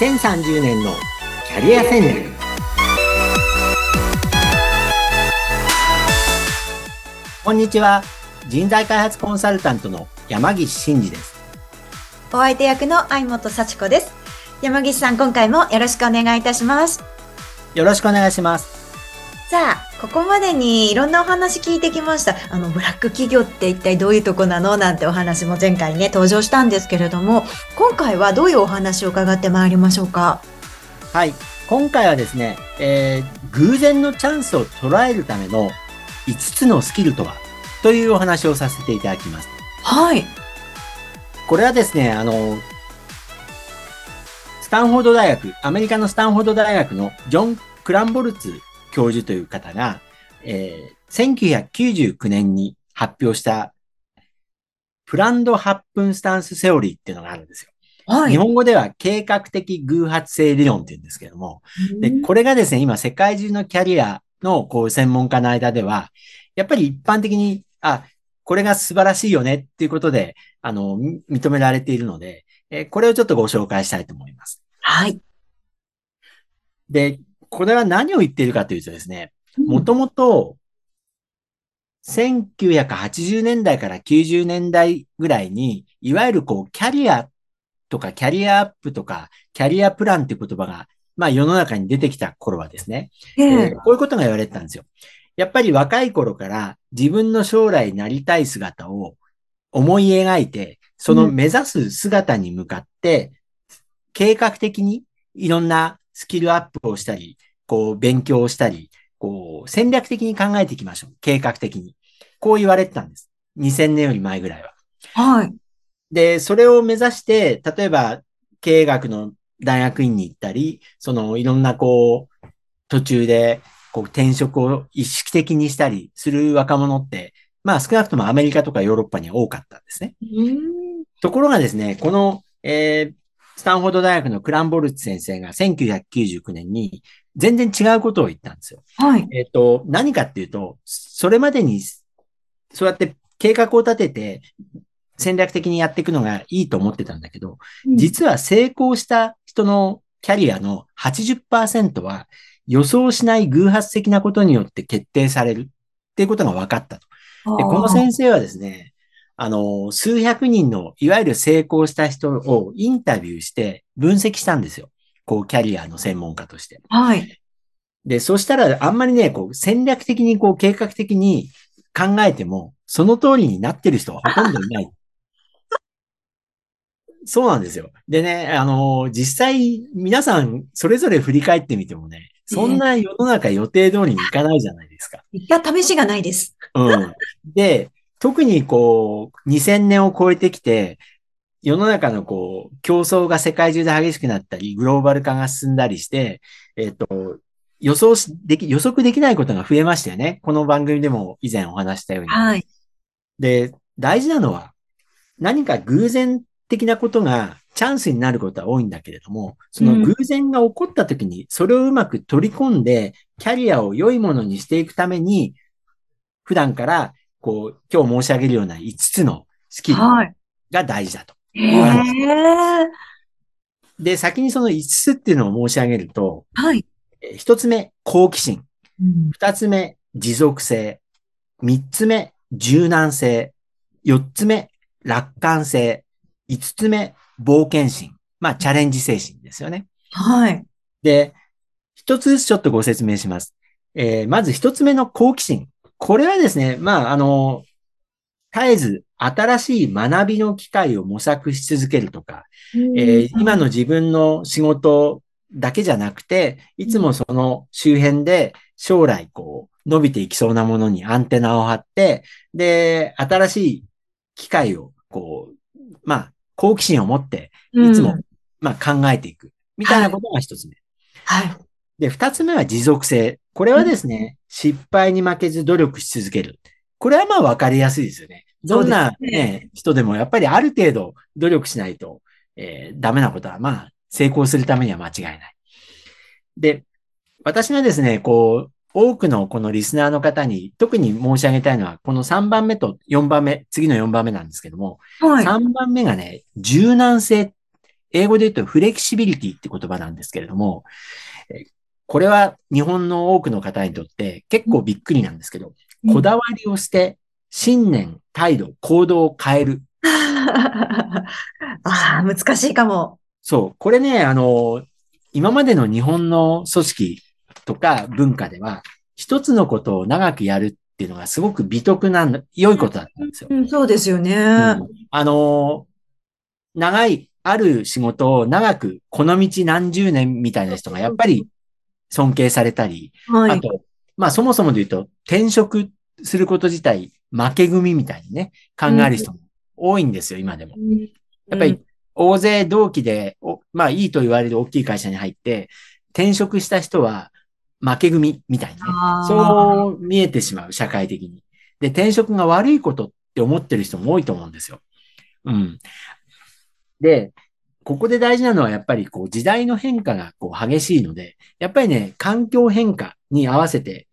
2030年のキャリア戦略。こんにちは。人材開発コンサルタントの山岸真嗣です。お相手役の相本幸子です。山岸さん今回もよろしくお願いいたします。よろしくお願いしますさあここまでにいろんなお話聞いてきました。あの、ブラック企業って一体どういうとこなのなんてお話も前回ね、登場したんですけれども、今回はどういうお話を伺ってまいりましょうか？はい。今回はですね、えー、偶然のチャンスを捉えるための5つのスキルとは？というお話をさせていただきます。はい。これはですね、あの、スタンフォード大学、アメリカのスタンフォード大学のジョン・クランボルツ教授という方が、えー、1999年に発表したプランド8分スタンスセオリーっていうのがあるんですよ。はい、日本語では計画的偶発性理論って言うんですけども、で、これがですね、今世界中のキャリアのこう専門家の間では、やっぱり一般的に、あ、これが素晴らしいよねっていうことで、あの、認められているので、えー、これをちょっとご紹介したいと思います。はい。で、これは何を言っているかというとですね、もともと、1980年代から90年代ぐらいに、いわゆるこう、キャリアとかキャリアアップとか、キャリアプランっていう言葉が、まあ世の中に出てきた頃はですね、えー、こういうことが言われてたんですよ。やっぱり若い頃から自分の将来なりたい姿を思い描いて、その目指す姿に向かって、計画的にいろんなスキルアップをしたり、こう、勉強をしたり、こう、戦略的に考えていきましょう。計画的に。こう言われてたんです。2000年より前ぐらいは。はい。で、それを目指して、例えば、経営学の大学院に行ったり、その、いろんなこう、途中で、こう、転職を意識的にしたりする若者って、まあ少なくともアメリカとかヨーロッパには多かったんですね。ところがですね、この、えー、スタンフォード大学のクランボルツ先生が1999年に全然違うことを言ったんですよ。はい。えっ、ー、と、何かっていうと、それまでに、そうやって計画を立てて戦略的にやっていくのがいいと思ってたんだけど、うん、実は成功した人のキャリアの80%は予想しない偶発的なことによって決定されるっていうことが分かったと。で、この先生はですね、あの、数百人の、いわゆる成功した人をインタビューして分析したんですよ。こう、キャリアの専門家として。はい。で、そしたら、あんまりね、こう、戦略的に、こう、計画的に考えても、その通りになってる人はほとんどいない。そうなんですよ。でね、あの、実際、皆さん、それぞれ振り返ってみてもね、そんな世の中予定通りにいかないじゃないですか。いや、試しがないです。うん。で、特にこう、2000年を超えてきて、世の中のこう、競争が世界中で激しくなったり、グローバル化が進んだりして、えっ、と、予想し、でき、予測できないことが増えましたよね。この番組でも以前お話したように。はい。で、大事なのは、何か偶然的なことがチャンスになることは多いんだけれども、その偶然が起こった時に、それをうまく取り込んで、キャリアを良いものにしていくために、普段からこう、今日申し上げるような5つのスキルが大事だと。はい、で、先にその5つっていうのを申し上げると、はい。1つ目、好奇心。うん、2つ目、持続性。3つ目、柔軟性。4つ目、楽観性。5つ目、冒険心。まあ、チャレンジ精神ですよね。はい。で、一つずつちょっとご説明します。えー、まず一つ目の好奇心。これはですね、まあ、あの、絶えず新しい学びの機会を模索し続けるとか、えー、今の自分の仕事だけじゃなくて、いつもその周辺で将来こう伸びていきそうなものにアンテナを張って、で、新しい機会をこう、まあ、好奇心を持って、いつも、まあ考えていく。みたいなことが一つ目。はい。で、二つ目は持続性。これはですね、失敗に負けず努力し続ける。これはまあ分かりやすいですよね。どんな、ね、ね、人でもやっぱりある程度努力しないと、えー、ダメなことはまあ成功するためには間違いない。で、私がですね、こう、多くのこのリスナーの方に特に申し上げたいのは、この3番目と4番目、次の4番目なんですけども、はい、3番目がね、柔軟性。英語で言うとフレキシビリティって言葉なんですけれども、これは日本の多くの方にとって結構びっくりなんですけど、こだわりをして、信念、態度、行動を変える。ああ、難しいかも。そう。これね、あの、今までの日本の組織とか文化では、一つのことを長くやるっていうのがすごく美徳なんだ、良いことだったんですよ。うん、そうですよね、うん、あの、長い、ある仕事を長く、この道何十年みたいな人がやっぱり尊敬されたり、はい、あと、まあそもそもで言うと、転職すること自体、負け組みたいにね、考える人も多いんですよ、今でも。やっぱり、大勢同期で、まあいいと言われる大きい会社に入って、転職した人は負け組みたいにね。そう見えてしまう、社会的に。で、転職が悪いことって思ってる人も多いと思うんですよ。うん。で、ここで大事なのはやっぱりこう時代の変化がこう激しいので、やっぱりね、環境変化に合わせて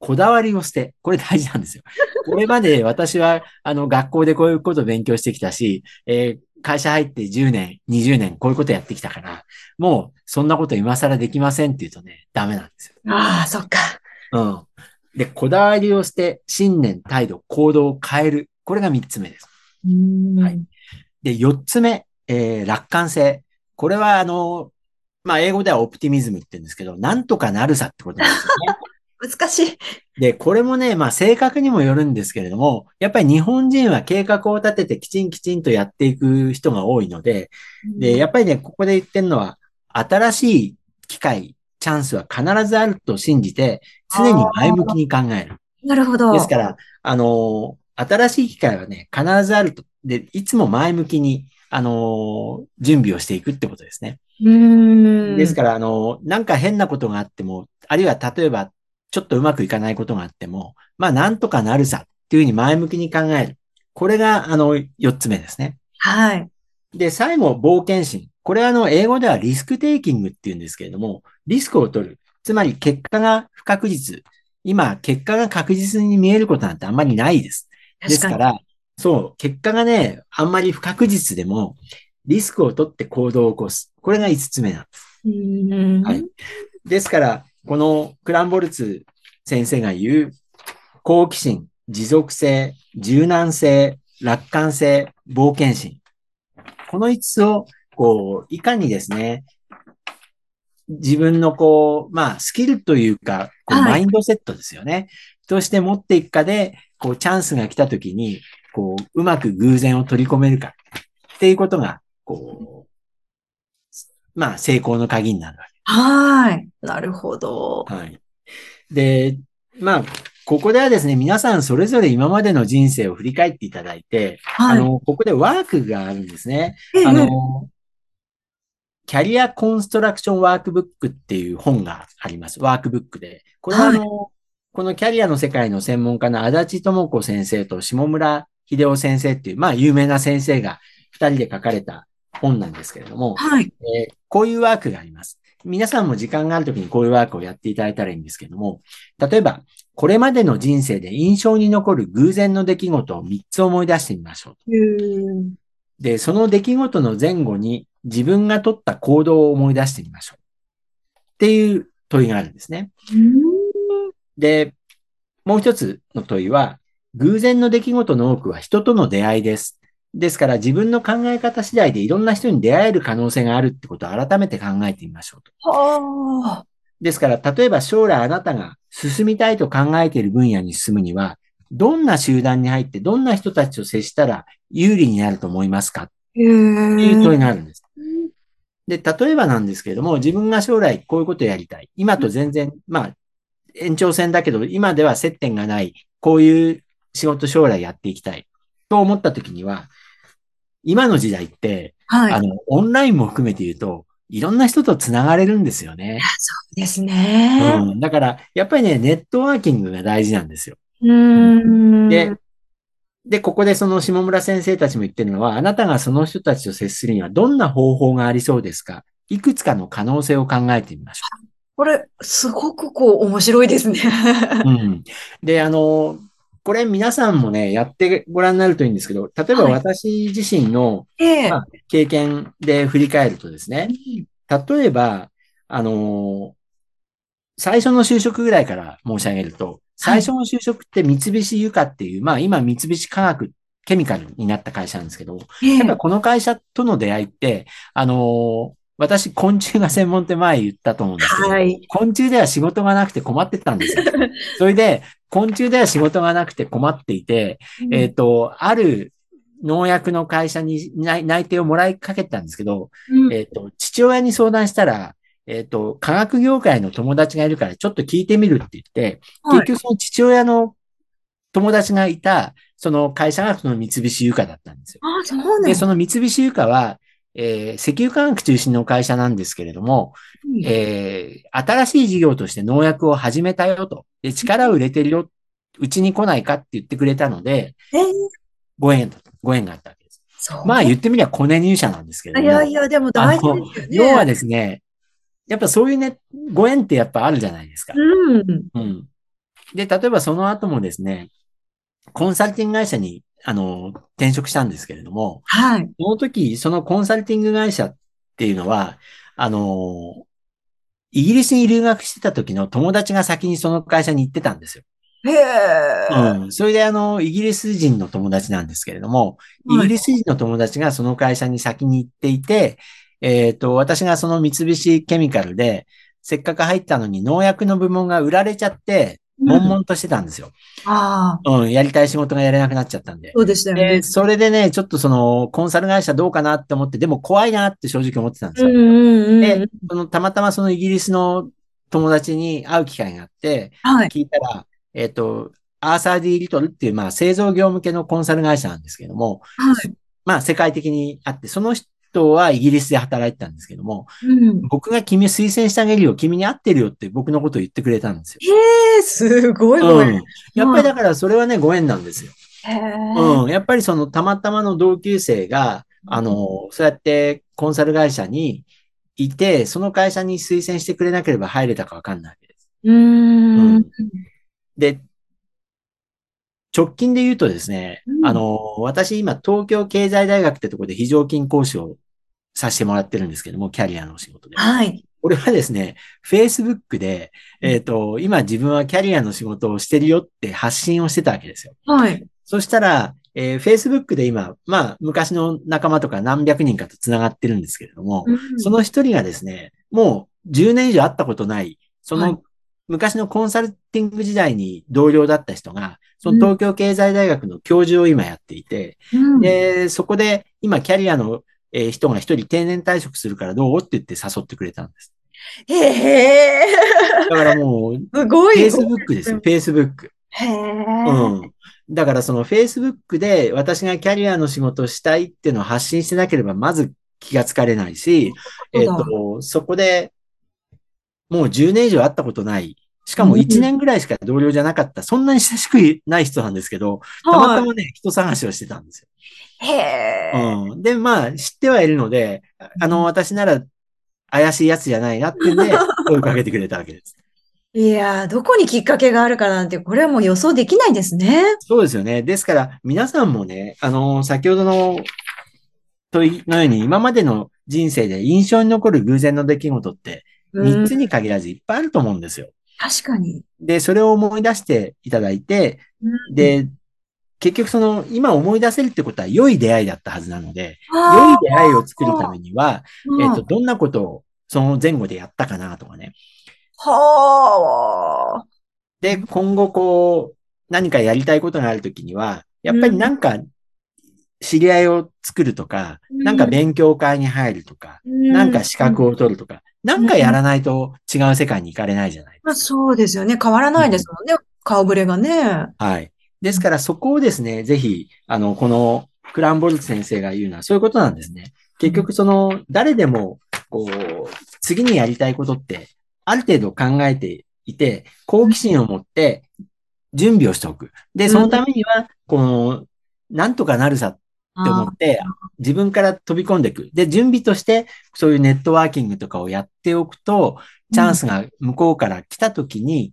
こだわりを捨て、これ大事なんですよ。これまで私はあの学校でこういうことを勉強してきたし、えー、会社入って10年、20年こういうことやってきたから、もうそんなこと今更できませんって言うとね、ダメなんですよ。ああ、そっか。うん。で、こだわりを捨て、信念、態度、行動を変える。これが3つ目です。はい。で、4つ目、えー、楽観性。これは、あの、まあ、英語ではオプティミズムって言うんですけど、なんとかなるさってことなんですよね。難しい。で、これもね、まあ性格にもよるんですけれども、やっぱり日本人は計画を立ててきちんきちんとやっていく人が多いので、で、やっぱりね、ここで言ってるのは、新しい機会、チャンスは必ずあると信じて、常に前向きに考える。なるほど。ですから、あの、新しい機会はね、必ずあると。で、いつも前向きに、あの、準備をしていくってことですね。うんですから、あの、なんか変なことがあっても、あるいは例えば、ちょっとうまくいかないことがあっても、まあ、なんとかなるさっていうふうに前向きに考える。これが、あの、四つ目ですね。はい。で、最後、冒険心。これは、あの、英語ではリスクテイキングって言うんですけれども、リスクを取る。つまり、結果が不確実。今、結果が確実に見えることなんてあんまりないです。ですから、そう、結果がね、あんまり不確実でも、リスクを取って行動を起こす。これが五つ目なんです。はい。ですから、このクランボルツ先生が言う、好奇心、持続性、柔軟性、楽観性、冒険心。この五つを、こう、いかにですね、自分のこう、まあ、スキルというか、こうマインドセットですよね。はい、として持っていくかで、こう、チャンスが来た時に、こう、うまく偶然を取り込めるかっていうことが、こう、まあ、成功の鍵になるわけ。はい。なるほど。はい。で、まあ、ここではですね、皆さんそれぞれ今までの人生を振り返っていただいて、はい、あの、ここでワークがあるんですね。あの、キャリアコンストラクションワークブックっていう本があります。ワークブックで。これはあの、はい、このキャリアの世界の専門家の足立智子先生と下村秀夫先生っていう、まあ有名な先生が二人で書かれた本なんですけれども、はい、えー、こういうワークがあります。皆さんも時間があるときにこういうワークをやっていただいたらいいんですけども、例えば、これまでの人生で印象に残る偶然の出来事を3つ思い出してみましょうで、その出来事の前後に自分が取った行動を思い出してみましょう。っていう問いがあるんですね。で、もう一つの問いは、偶然の出来事の多くは人との出会いです。ですから自分の考え方次第でいろんな人に出会える可能性があるってことを改めて考えてみましょうと。はですから、例えば将来あなたが進みたいと考えている分野に進むには、どんな集団に入ってどんな人たちと接したら有利になると思いますか？っていう問いがあるんです。で、例えばなんですけれども、自分が将来こういうことをやりたい。今と全然、まあ、延長線だけど、今では接点がない。こういう仕事将来やっていきたい。と思った時には、今の時代って、はい、あの、オンラインも含めて言うと、いろんな人と繋がれるんですよね。そうですね。うん。だから、やっぱりね、ネットワーキングが大事なんですよ。うんで、で、ここでその下村先生たちも言ってるのは、あなたがその人たちと接するにはどんな方法がありそうですか？いくつかの可能性を考えてみましょう。これ、すごくこう、面白いですね。うん。で、あの、これ皆さんもね、やってご覧になるといいんですけど、例えばはい。私自身の、ええ。まあ経験で振り返るとですね、例えば、あのー最初の就職ぐらいから申し上げると、最初の就職って三菱ユカっていう、まあ今三菱化学ケミカルになった会社なんですけど、ええ。やっぱこの会社との出会いって、あのー私昆虫が専門って前言ったと思うんですけど、はい。昆虫では仕事がなくて困ってたんですよ。それで、昆虫では仕事がなくて困っていて、えっ、と、ある農薬の会社に内内定をもらいかけたんですけど、うんえっ、と、父親に相談したら、えっ、と、科学業界の友達がいるからちょっと聞いてみるって言って、はい結局その父親の友達がいた、その会社がその三菱ユカだったんですよ。あ、そうなんで、その三菱ユカは、えー石油化学中心の会社なんですけれども、えー新しい事業として農薬を始めたよと。で、力を入れてるよ。うちに来ないかって言ってくれたので、ええご縁だ、ご縁があったわけです。まあ言ってみればコネ入社なんですけれども。いやいや、でも大事ですよね。要はですね、やっぱそういうね、ご縁ってやっぱあるじゃないですか。うん。うん。で、例えばその後もですね、コンサルティング会社に、あの、転職したんですけれども、はい。その時、そのコンサルティング会社っていうのは、あの、イギリスに留学してた時の友達が先にその会社に行ってたんですよ。へえ。うん。それであの、イギリス人の友達なんですけれども、イギリス人の友達がその会社に先に行っていて、えっ、と、私がその三菱ケミカルで、せっかく入ったのに農薬の部門が売られちゃって、悶々としてたんですよ。ああ、うん、やりたい仕事がやれなくなっちゃったんで。そうでしたよで、ね。それでね、ちょっとその、コンサル会社どうかなって思って、でも怖いなって正直思ってたんですよ。うんうんうんで、その、たまたまそのイギリスの友達に会う機会があって、はい。聞いたら、えっ、と、アーサー・ディ・リトルっていう、まあ、製造業向けのコンサル会社なんですけども、はい。まあ、世界的にあって、その人はイギリスで働いてたんですけども、うん。僕が君推薦してあげるよ、君に合ってるよって僕のことを言ってくれたんですよ。へえ、すごいごうん縁。。やっぱりだからそれはね、ご縁なんですよ。うん。やっぱりそのたまたまの同級生が、あの、そうやってコンサル会社にいて、その会社に推薦してくれなければ入れたかわかんないわけです。うーん。で、直近で言うとですね、うんあの、私今東京経済大学ってところで非常勤講師をさせてもらってるんですけども、キャリアのお仕事で。はい。これはですね、Facebook で、えっ、と、今自分はキャリアの仕事をしてるよって発信をしてたわけですよ。はい。そしたら、えー Facebook で今、まあ、昔の仲間とか何百人かと繋がってるんですけれども、その一人がですね、もう10年以上会ったことない、そはいの昔のコンサルティング時代に同僚だった人が、その東京経済大学の教授を今やっていて、うん、で、そこで今キャリアのえー人が一人定年退職するからどうって言って誘ってくれたんです。へえ。だからもう、すごい。Facebook ですよ、Facebook。へえ。うん。だからその Facebook で私がキャリアの仕事をしたいっていうのを発信してなければまず気がつかれないし、えっ、そうだと、そこでもう10年以上会ったことない。しかも1年ぐらいしか同僚じゃなかった。そんなに親しくない人なんですけど、たまたまね、人探しをしてたんですへえ。よ。うん。で、まあ、知ってはいるので、あの、私なら怪しいやつじゃないなってんで、声をかけてくれたわけです。いやー、どこにきっかけがあるかなんて、これはもう予想できないですね。そうですよね。ですから、皆さんもね、あの、先ほどの問いのように、今までの人生で印象に残る偶然の出来事って、うん3つに限らずいっぱいあると思うんですよ。確かに。で、それを思い出していただいて、うん、で、結局その、今思い出せるってことは良い出会いだったはずなので、良あい出会いを作るためには、ーえっと、どんなことをその前後でやったかなとかね。はあ。で、今後こう、何かやりたいことがあるときには、やっぱりなんか、知り合いを作るとか、うんなんか勉強会に入るとか、なんか資格を取るとか、なんかやらないと違う世界に行かれないじゃないまあ、そうですよね。変わらないですもんね。顔ぶれがね。はい。ですからそこをですね、ぜひ、あの、このクランボルツ先生が言うのはそういうことなんですね。結局その、誰でも、こう、次にやりたいことって、ある程度考えていて、好奇心を持って準備をしておく。で、そのためには、この、なんとかなるさって思って、自分から飛び込んでいく。で、準備として、そういうネットワーキングとかをやっておくと、チャンスが向こうから来た時に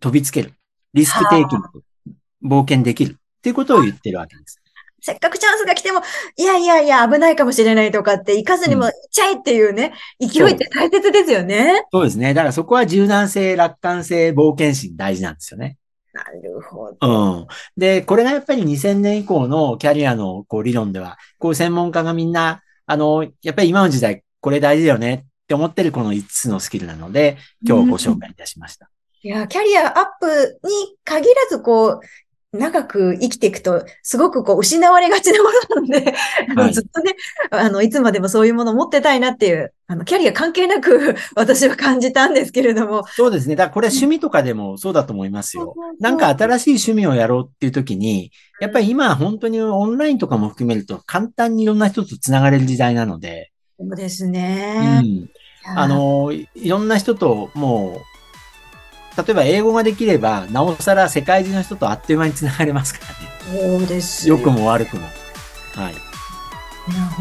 飛びつける。リスクテイキング。冒険できるっていうことを言ってるわけです。せっかくチャンスが来ても、いやいやいや、危ないかもしれないとかって、行かずにもうん行っちゃえっていうね、勢いって大切ですよね。そうですね。だからそこは柔軟性、楽観性、冒険心大事なんですよね。なるほうど。ん。で、これがやっぱり2000年以降のキャリアのこう理論では、こう専門家がみんな、あの、やっぱり今の時代これ大事だよねって思ってるこの5つのスキルなので、今日ご紹介いたしました。いや、キャリアアップに限らず、こう、長く生きていくと、すごくこう、失われがちなものなんで、あのはいずっとね、あの、いつまでもそういうものを持ってたいなっていう、あの、キャリア関係なく、私は感じたんですけれども。そうですね。だからこれ趣味とかでもそうだと思いますよ。なんか新しい趣味をやろうっていう時に、やっぱり今本当にオンラインとかも含めると簡単にいろんな人と繋がれる時代なので、そうですうね。ん。いやあ、の、いいろんな人ともう、例えば英語ができれば、なおさら世界中の人とあっという間に繋がれますからね。そうです良くも悪くも。はい。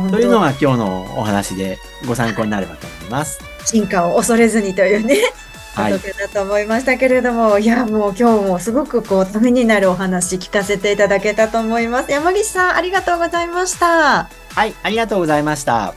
というのが今日のお話でご参考になればと思います。進化を恐れずにというね、お はい。得だと思いましたけれども、いや、もう今日もすごくこう、ためになるお話聞かせていただけたと思います。山岸さん、ありがとうございました。はい、ありがとうございました。